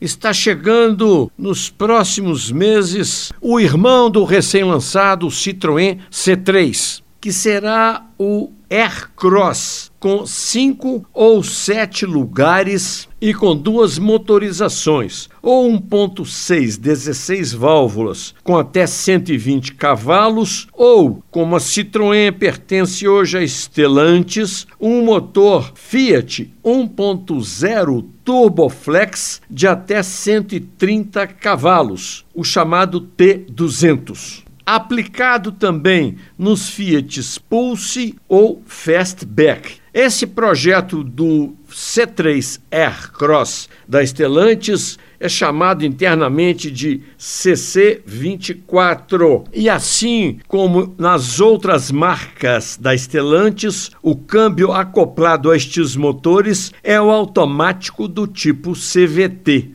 está chegando nos próximos meses o irmão do recém-lançado Citroën C3, que será o Aircross, com cinco ou sete lugares e com duas motorizações, ou 1.6 16 válvulas com até 120 cavalos, ou como a Citroën pertence hoje a Stellantis, um motor Fiat 1.0 Turboflex de até 130 cavalos, o chamado T200 aplicado também nos Fiat Pulse ou Fastback. Esse projeto do C3 Air Cross da Stellantis é chamado internamente de CC24. E assim como nas outras marcas da Stellantis, o câmbio acoplado a estes motores é o automático do tipo CVT.